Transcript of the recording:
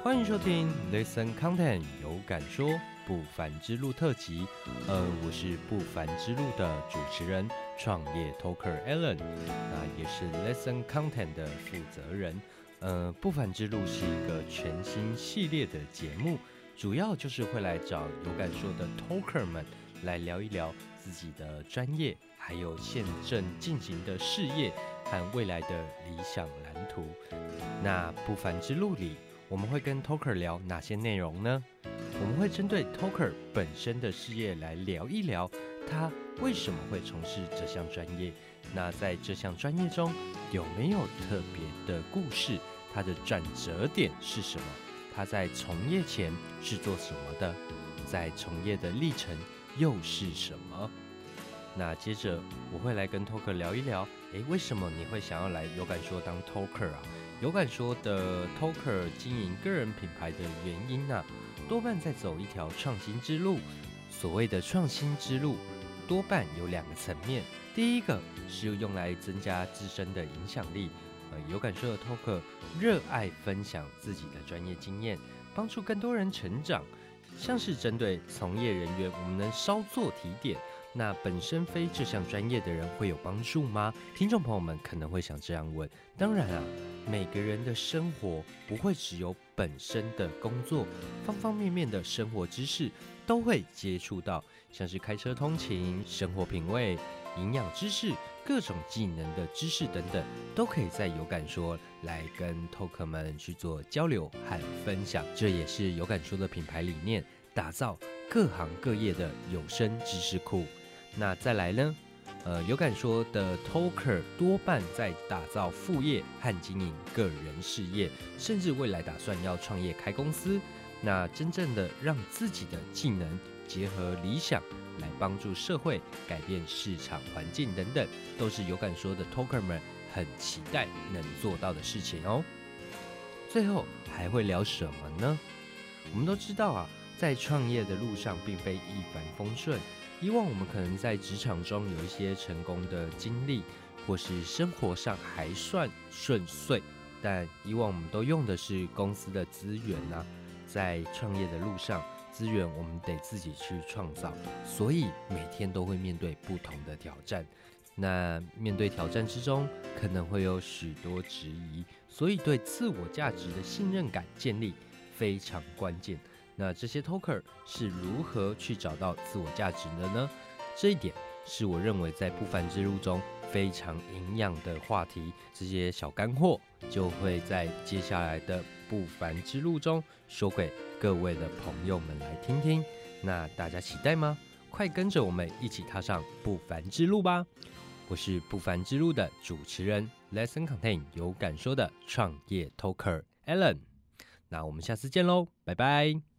欢迎收听 Listen Content 有感说不凡之路特辑。呃，我是不凡之路的主持人，创业 Talker Alan，那也是 Listen Content 的负责人。呃，不凡之路是一个全新系列的节目，主要就是会来找有感说的 Talker 们来聊一聊自己的专业，还有现正进行的事业和未来的理想蓝图。那不凡之路里，我们会跟 Talker 聊哪些内容呢？我们会针对 Talker 本身的事业来聊一聊，他为什么会从事这项专业。那在这项专业中，有没有特别的故事？他的转折点是什么？他在从业前是做什么的？在从业的历程又是什么？那接着我会来跟 Talker 聊一聊，诶，为什么你会想要来有感说当 Talker 啊？有感说的 Talker 经营个人品牌的原因呢，多半在走一条创新之路。所谓的创新之路，多半有两个层面。第一个是用来增加自身的影响力。呃，有感说的 Talker 热爱分享自己的专业经验，帮助更多人成长。像是针对从业人员，我们能稍作提点。那本身非这项专业的人会有帮助吗？听众朋友们可能会想这样问。当然啊。每个人的生活不会只有本身的工作，方方面面的生活知识都会接触到，像是开车通勤、生活品味、营养知识、各种技能的知识等等，都可以在有感说来跟 Talker 们去做交流和分享。这也是有感说的品牌理念，打造各行各业的有声知识库。那再来呢？呃，有感说的 Talker 多半在打造副业和经营个人事业，甚至未来打算要创业开公司。那真正的让自己的技能结合理想，来帮助社会改变市场环境等等，都是有感说的 Talker 们很期待能做到的事情哦。最后还会聊什么呢？我们都知道啊，在创业的路上并非一帆风顺。以往我们可能在职场中有一些成功的经历，或是生活上还算顺遂，但以往我们都用的是公司的资源呐。在创业的路上，资源我们得自己去创造，所以每天都会面对不同的挑战。那面对挑战之中，可能会有许多质疑，所以对自我价值的信任感建立非常关键。那这些 Talker 是如何去找到自我价值的呢？这一点是我认为在不凡之路中非常营养的话题。这些小干货就会在接下来的不凡之路中说给各位的朋友们来听听。那大家期待吗？快跟着我们一起踏上不凡之路吧！我是不凡之路的主持人，Lesson Contain 有感说的创业 Talker Alan。那我们下次见喽，拜拜。